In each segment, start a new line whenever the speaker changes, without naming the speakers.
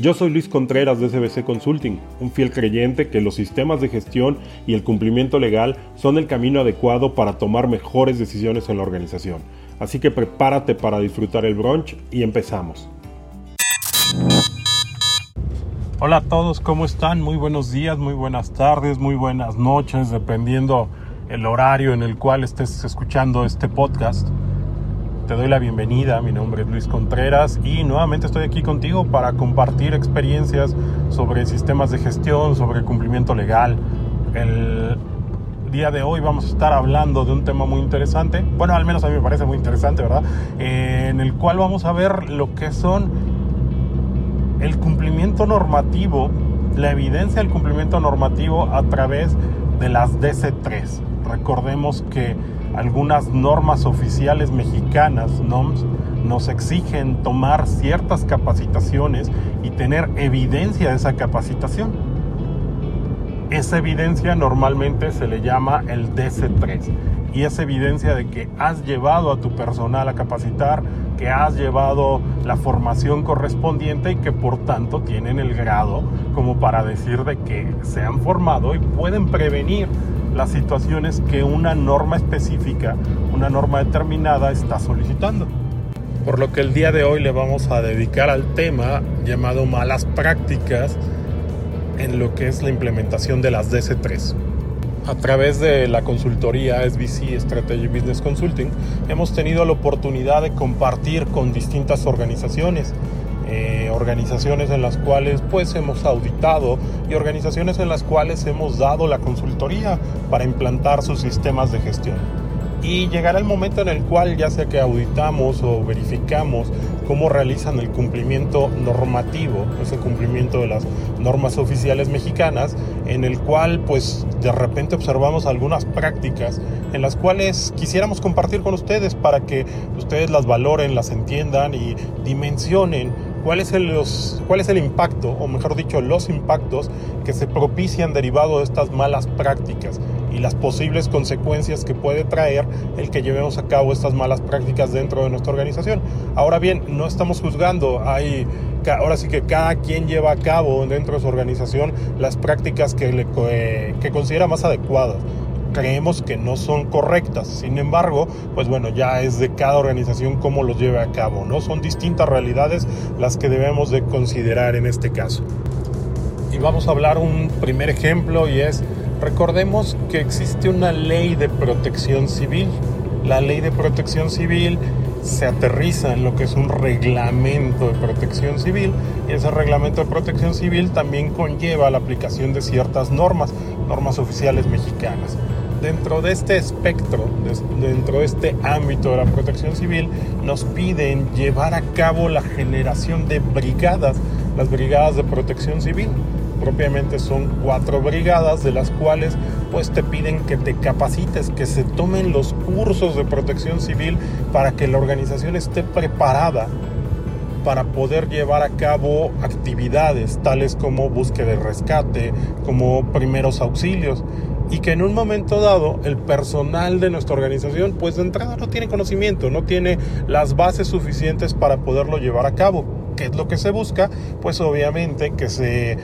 Yo soy Luis Contreras de SBC Consulting, un fiel creyente que los sistemas de gestión y el cumplimiento legal son el camino adecuado para tomar mejores decisiones en la organización. Así que prepárate para disfrutar el brunch y empezamos. Hola a todos, ¿cómo están? Muy buenos días, muy buenas tardes, muy buenas noches, dependiendo el horario en el cual estés escuchando este podcast te doy la bienvenida. Mi nombre es Luis Contreras y nuevamente estoy aquí contigo para compartir experiencias sobre sistemas de gestión, sobre cumplimiento legal. El día de hoy vamos a estar hablando de un tema muy interesante, bueno, al menos a mí me parece muy interesante, ¿verdad? Eh, en el cual vamos a ver lo que son el cumplimiento normativo, la evidencia del cumplimiento normativo a través de las DC3. Recordemos que algunas normas oficiales mexicanas, NOMS, nos exigen tomar ciertas capacitaciones y tener evidencia de esa capacitación. Esa evidencia normalmente se le llama el DC3 y es evidencia de que has llevado a tu personal a capacitar, que has llevado la formación correspondiente y que por tanto tienen el grado como para decir de que se han formado y pueden prevenir las situaciones que una norma específica, una norma determinada está solicitando. Por lo que el día de hoy le vamos a dedicar al tema llamado malas prácticas en lo que es la implementación de las DC3. A través de la consultoría SBC Strategy Business Consulting hemos tenido la oportunidad de compartir con distintas organizaciones eh, organizaciones en las cuales pues hemos auditado y organizaciones en las cuales hemos dado la consultoría para implantar sus sistemas de gestión. Y llegará el momento en el cual ya sea que auditamos o verificamos cómo realizan el cumplimiento normativo, ese cumplimiento de las normas oficiales mexicanas, en el cual pues de repente observamos algunas prácticas en las cuales quisiéramos compartir con ustedes para que ustedes las valoren, las entiendan y dimensionen cuál es, el, cuál es el impacto, o mejor dicho, los impactos que se propician derivado de estas malas prácticas y las posibles consecuencias que puede traer el que llevemos a cabo estas malas prácticas dentro de nuestra organización. Ahora bien, no estamos juzgando, hay ahora sí que cada quien lleva a cabo dentro de su organización las prácticas que, le, que considera más adecuadas creemos que no son correctas. Sin embargo, pues bueno, ya es de cada organización cómo los lleve a cabo, ¿no? Son distintas realidades las que debemos de considerar en este caso. Y vamos a hablar un primer ejemplo y es, recordemos que existe una ley de protección civil. La ley de protección civil se aterriza en lo que es un reglamento de protección civil y ese reglamento de protección civil también conlleva la aplicación de ciertas normas, normas oficiales mexicanas dentro de este espectro, dentro de este ámbito de la protección civil, nos piden llevar a cabo la generación de brigadas, las brigadas de protección civil. Propiamente son cuatro brigadas de las cuales pues te piden que te capacites, que se tomen los cursos de protección civil para que la organización esté preparada para poder llevar a cabo actividades tales como búsqueda de rescate, como primeros auxilios y que en un momento dado el personal de nuestra organización pues de entrada no tiene conocimiento, no tiene las bases suficientes para poderlo llevar a cabo. ¿Qué es lo que se busca? Pues obviamente que se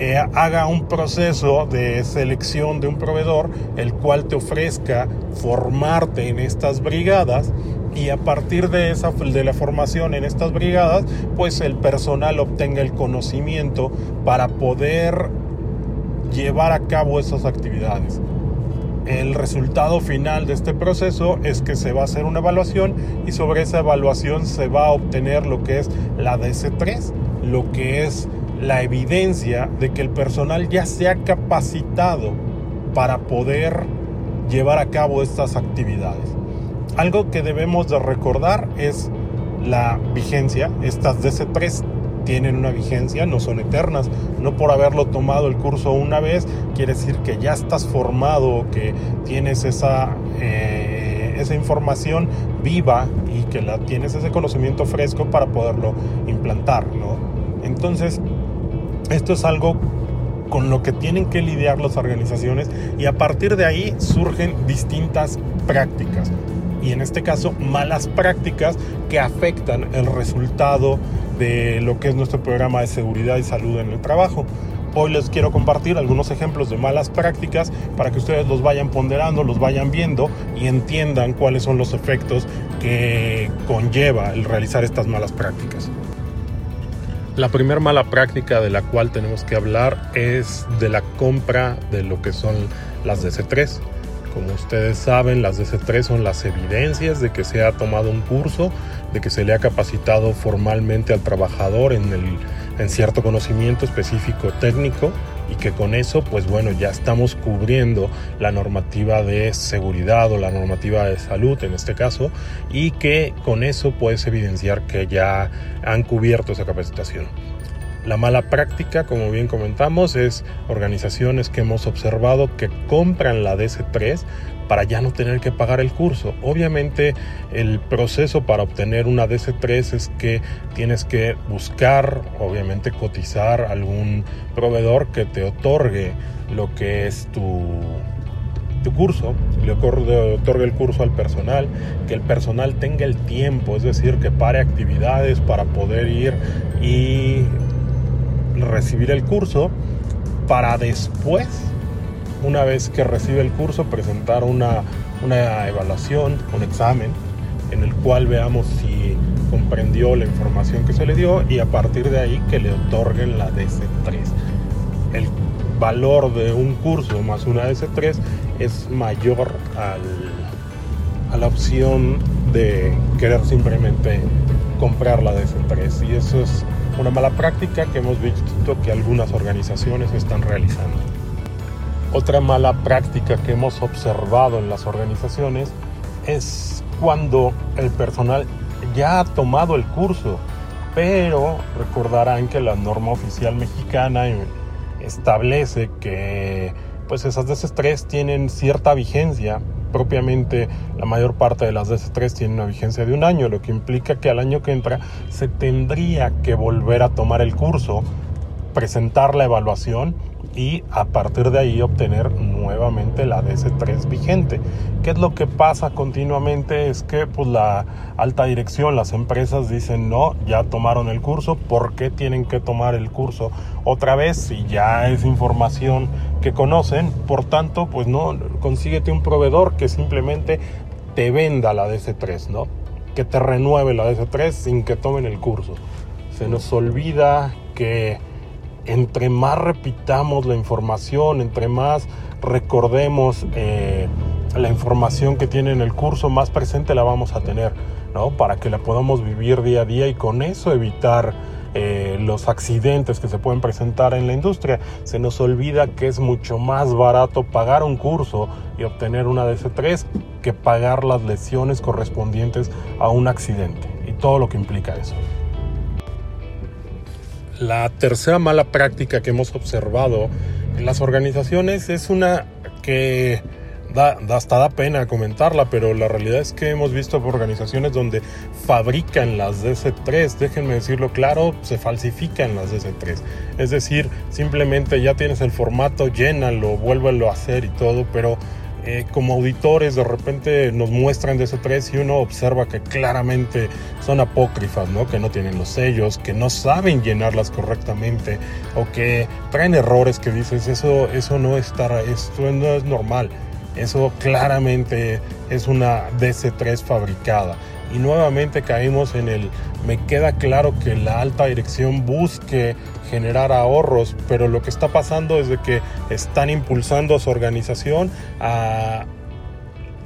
eh, haga un proceso de selección de un proveedor el cual te ofrezca formarte en estas brigadas y a partir de esa de la formación en estas brigadas pues el personal obtenga el conocimiento para poder llevar a cabo esas actividades. El resultado final de este proceso es que se va a hacer una evaluación y sobre esa evaluación se va a obtener lo que es la DC3, lo que es la evidencia de que el personal ya se ha capacitado para poder llevar a cabo estas actividades. Algo que debemos de recordar es la vigencia. Estas DC3 tienen una vigencia, no son eternas. No por haberlo tomado el curso una vez quiere decir que ya estás formado, que tienes esa, eh, esa información viva y que la tienes ese conocimiento fresco para poderlo implantar, ¿no? Entonces, esto es algo con lo que tienen que lidiar las organizaciones y a partir de ahí surgen distintas prácticas y en este caso malas prácticas que afectan el resultado de lo que es nuestro programa de seguridad y salud en el trabajo. Hoy les quiero compartir algunos ejemplos de malas prácticas para que ustedes los vayan ponderando, los vayan viendo y entiendan cuáles son los efectos que conlleva el realizar estas malas prácticas. La primera mala práctica de la cual tenemos que hablar es de la compra de lo que son las DC3. Como ustedes saben, las DC3 son las evidencias de que se ha tomado un curso, de que se le ha capacitado formalmente al trabajador en, el, en cierto conocimiento específico técnico y que con eso, pues bueno, ya estamos cubriendo la normativa de seguridad o la normativa de salud en este caso y que con eso puedes evidenciar que ya han cubierto esa capacitación. La mala práctica, como bien comentamos, es organizaciones que hemos observado que compran la DC3 para ya no tener que pagar el curso. Obviamente el proceso para obtener una DC3 es que tienes que buscar, obviamente cotizar algún proveedor que te otorgue lo que es tu, tu curso, le otorgue el curso al personal, que el personal tenga el tiempo, es decir, que pare actividades para poder ir y recibir el curso para después, una vez que recibe el curso, presentar una, evaluación, un examen, en el cual veamos si comprendió la información que se le dio y a partir de ahí que le otorguen la DC3. El valor de un curso más una DC3 es mayor a la opción de querer simplemente comprar la DC3 y eso es una mala práctica que hemos visto que algunas organizaciones están realizando. Otra mala práctica que hemos observado en las organizaciones es cuando el personal ya ha tomado el curso, pero recordarán que la norma oficial mexicana establece que pues esas DC3 tienen cierta vigencia propiamente la mayor parte de las DC3 tienen una vigencia de un año, lo que implica que al año que entra se tendría que volver a tomar el curso, presentar la evaluación y a partir de ahí obtener nuevamente la DC3 vigente. ¿Qué es lo que pasa continuamente? Es que pues la alta dirección, las empresas dicen no, ya tomaron el curso, ¿por qué tienen que tomar el curso otra vez si ya es información que conocen? Por tanto, pues no, consíguete un proveedor que simplemente te venda la DC3, ¿no? Que te renueve la DC3 sin que tomen el curso. Se nos olvida que entre más repitamos la información, entre más recordemos eh, la información que tiene en el curso, más presente la vamos a tener, ¿no? Para que la podamos vivir día a día y con eso evitar eh, los accidentes que se pueden presentar en la industria. Se nos olvida que es mucho más barato pagar un curso y obtener una DC3 que pagar las lesiones correspondientes a un accidente y todo lo que implica eso. La tercera mala práctica que hemos observado en las organizaciones es una que da, hasta da pena comentarla, pero la realidad es que hemos visto organizaciones donde fabrican las DC3, déjenme decirlo claro, se falsifican las DC3. Es decir, simplemente ya tienes el formato, llénalo, vuélvelo a hacer y todo, pero eh, como auditores de repente nos muestran de ese 3 y uno observa que claramente son apócrifas, ¿no? que no tienen los sellos, que no saben llenarlas correctamente o que traen errores que dices, eso, eso no, está, esto no es normal. Eso claramente es una DC3 fabricada. Y nuevamente caímos en el, me queda claro que la alta dirección busque generar ahorros, pero lo que está pasando es de que están impulsando a su organización a,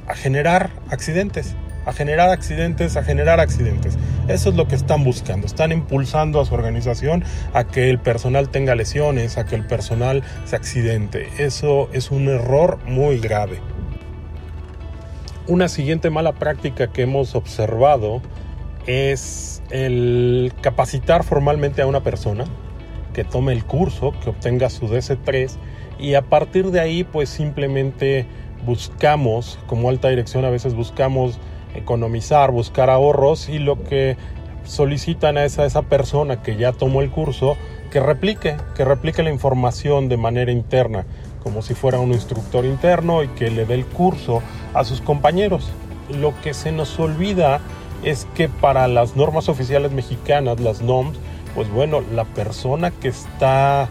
a generar accidentes, a generar accidentes, a generar accidentes. Eso es lo que están buscando. Están impulsando a su organización a que el personal tenga lesiones, a que el personal se accidente. Eso es un error muy grave. Una siguiente mala práctica que hemos observado es el capacitar formalmente a una persona que tome el curso, que obtenga su DC3 y a partir de ahí pues simplemente buscamos, como alta dirección a veces buscamos economizar, buscar ahorros y lo que solicitan a esa, esa persona que ya tomó el curso que replique, que replique la información de manera interna, como si fuera un instructor interno y que le dé el curso a sus compañeros. Lo que se nos olvida es que para las normas oficiales mexicanas, las NOMS, pues bueno, la persona que está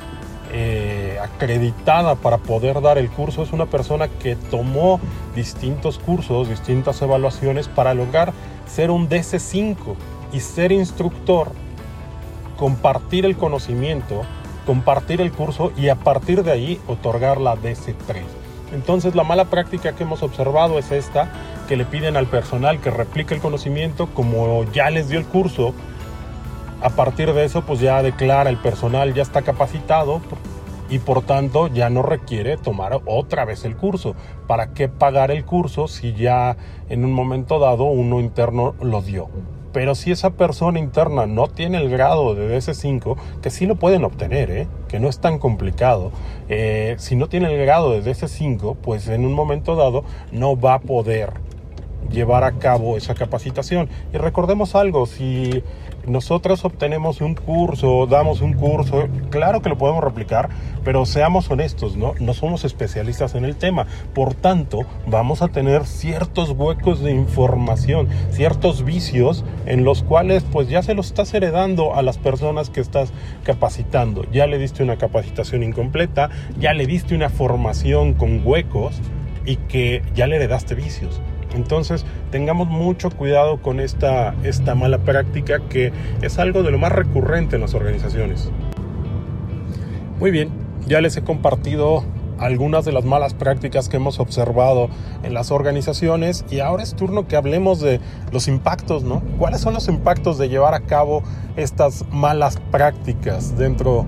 eh, acreditada para poder dar el curso es una persona que tomó distintos cursos, distintas evaluaciones para lograr ser un DC5 y ser instructor, compartir el conocimiento, compartir el curso y a partir de ahí otorgar la DC3. Entonces la mala práctica que hemos observado es esta, que le piden al personal que replique el conocimiento como ya les dio el curso, a partir de eso pues ya declara el personal ya está capacitado y por tanto ya no requiere tomar otra vez el curso. ¿Para qué pagar el curso si ya en un momento dado uno interno lo dio? Pero si esa persona interna no tiene el grado de DS5, que sí lo pueden obtener, ¿eh? que no es tan complicado, eh, si no tiene el grado de DS5, pues en un momento dado no va a poder llevar a cabo esa capacitación. Y recordemos algo, si nosotros obtenemos un curso, damos un curso, claro que lo podemos replicar, pero seamos honestos, ¿no? No somos especialistas en el tema. Por tanto, vamos a tener ciertos huecos de información, ciertos vicios en los cuales pues ya se los estás heredando a las personas que estás capacitando. Ya le diste una capacitación incompleta, ya le diste una formación con huecos y que ya le heredaste vicios. Entonces, tengamos mucho cuidado con esta, esta mala práctica que es algo de lo más recurrente en las organizaciones. Muy bien, ya les he compartido algunas de las malas prácticas que hemos observado en las organizaciones y ahora es turno que hablemos de los impactos, ¿no? ¿Cuáles son los impactos de llevar a cabo estas malas prácticas dentro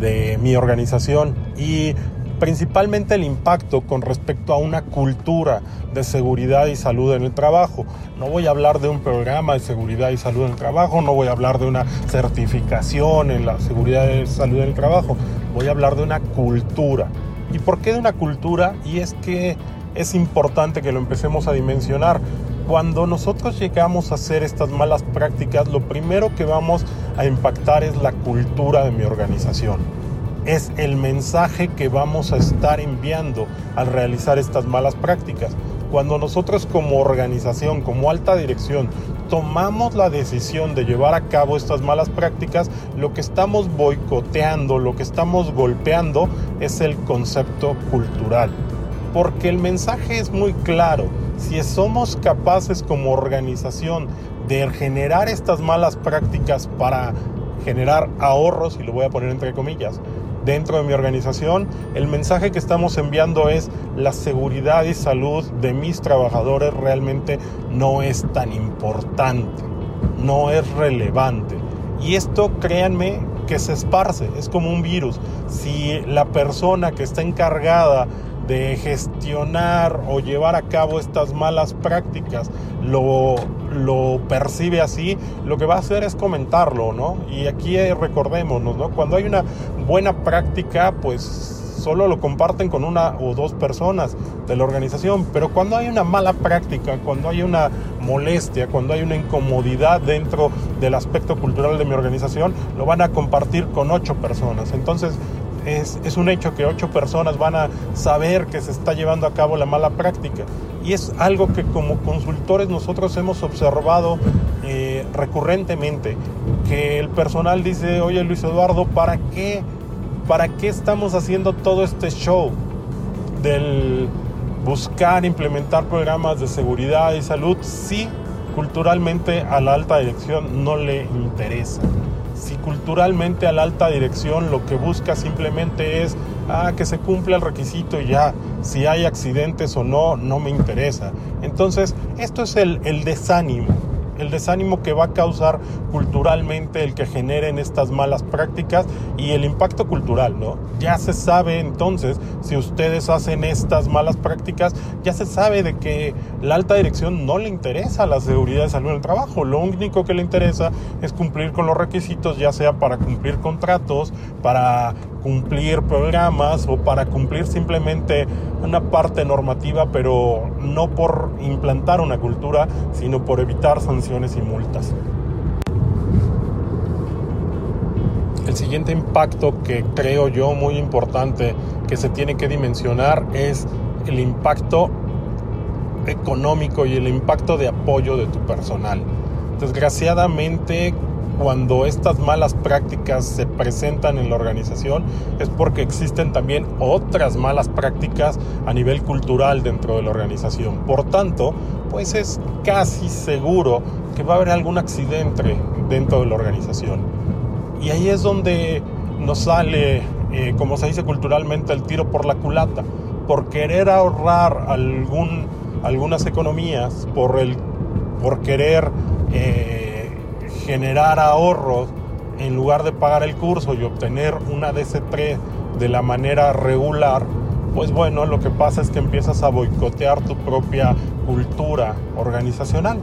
de mi organización? Y principalmente el impacto con respecto a una cultura de seguridad y salud en el trabajo. No voy a hablar de un programa de seguridad y salud en el trabajo, no voy a hablar de una certificación en la seguridad y salud en el trabajo, voy a hablar de una cultura. ¿Y por qué de una cultura? Y es que es importante que lo empecemos a dimensionar. Cuando nosotros llegamos a hacer estas malas prácticas, lo primero que vamos a impactar es la cultura de mi organización es el mensaje que vamos a estar enviando al realizar estas malas prácticas. Cuando nosotros como organización, como alta dirección, tomamos la decisión de llevar a cabo estas malas prácticas, lo que estamos boicoteando, lo que estamos golpeando es el concepto cultural. Porque el mensaje es muy claro. Si somos capaces como organización de generar estas malas prácticas para generar ahorros, y lo voy a poner entre comillas, dentro de mi organización, el mensaje que estamos enviando es la seguridad y salud de mis trabajadores realmente no es tan importante, no es relevante. Y esto, créanme, que se esparce, es como un virus. Si la persona que está encargada de gestionar o llevar a cabo estas malas prácticas lo, lo percibe así, lo que va a hacer es comentarlo, ¿no? Y aquí recordémonos, ¿no? Cuando hay una buena práctica, pues solo lo comparten con una o dos personas de la organización, pero cuando hay una mala práctica, cuando hay una molestia, cuando hay una incomodidad dentro del aspecto cultural de mi organización, lo van a compartir con ocho personas. Entonces, es, un hecho que ocho personas van a saber que se está llevando a cabo la mala práctica. Y es algo que como consultores nosotros hemos observado eh, recurrentemente, que el personal dice, oye Luis Eduardo, ¿para qué, ¿para qué estamos haciendo todo este show del buscar implementar programas de seguridad y salud si culturalmente a la alta dirección no le interesa? Si culturalmente a la alta dirección lo que busca simplemente es ah, que se cumpla el requisito y ya, si hay accidentes o no, no me interesa. Entonces, esto es el, el desánimo el desánimo que va a causar culturalmente el que generen estas malas prácticas y el impacto cultural, ¿no? Ya se sabe entonces, si ustedes hacen estas malas prácticas, ya se sabe de que la alta dirección no le interesa la seguridad de salud en el trabajo, lo único que le interesa es cumplir con los requisitos, ya sea para cumplir contratos, para cumplir programas o para cumplir simplemente una parte normativa, pero no por implantar una cultura, sino por evitar sanciones y multas. El siguiente impacto que creo yo muy importante que se tiene que dimensionar es el impacto económico y el impacto de apoyo de tu personal. Desgraciadamente, cuando estas malas prácticas se presentan en la organización es porque existen también otras malas prácticas a nivel cultural dentro de la organización. Por tanto, pues es casi seguro que va a haber algún accidente dentro de la organización. Y ahí es donde nos sale, eh, como se dice culturalmente, el tiro por la culata, por querer ahorrar algún, algunas economías, por, el, por querer... Eh, generar ahorros en lugar de pagar el curso y obtener una DC3 de la manera regular, pues bueno, lo que pasa es que empiezas a boicotear tu propia cultura organizacional.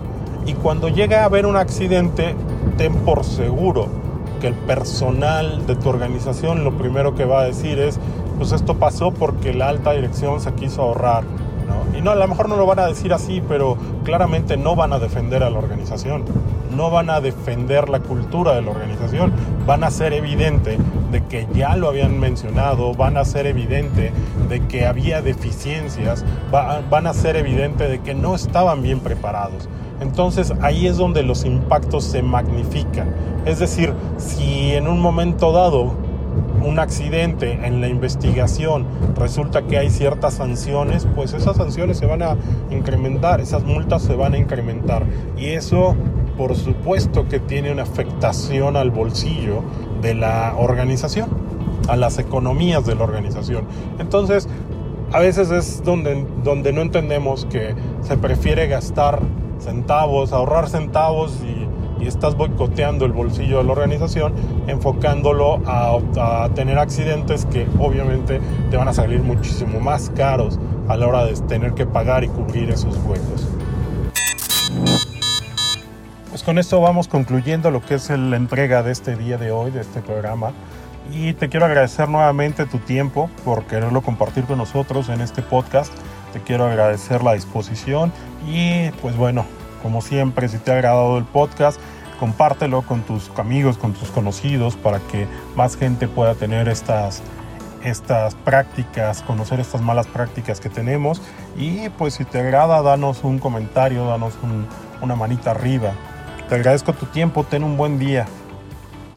Y cuando llega a haber un accidente, ten por seguro que el personal de tu organización lo primero que va a decir es, pues esto pasó porque la alta dirección se quiso ahorrar. Y no, a lo mejor no lo van a decir así, pero claramente no van a defender a la organización no van a defender la cultura de la organización, van a ser evidente de que ya lo habían mencionado, van a ser evidente de que había deficiencias, van a ser evidente de que no estaban bien preparados. Entonces ahí es donde los impactos se magnifican. Es decir, si en un momento dado un accidente en la investigación resulta que hay ciertas sanciones, pues esas sanciones se van a incrementar, esas multas se van a incrementar. Y eso por supuesto que tiene una afectación al bolsillo de la organización, a las economías de la organización. Entonces, a veces es donde, donde no entendemos que se prefiere gastar centavos, ahorrar centavos y, estás boicoteando el bolsillo de la organización, enfocándolo a, a, tener accidentes que obviamente te van a salir muchísimo más caros a la hora de tener que pagar y cubrir esos huecos. Pues con esto vamos concluyendo lo que es la entrega de este día de hoy, de este programa. Y te quiero agradecer nuevamente tu tiempo por quererlo compartir con nosotros en este podcast. Te quiero agradecer la disposición y pues bueno, como siempre, si te ha agradado el podcast, compártelo con tus amigos, con tus conocidos para que más gente pueda tener estas estas prácticas, conocer estas malas prácticas que tenemos y pues si te agrada danos un comentario, danos una manita arriba te agradezco tu tiempo, ten un buen día.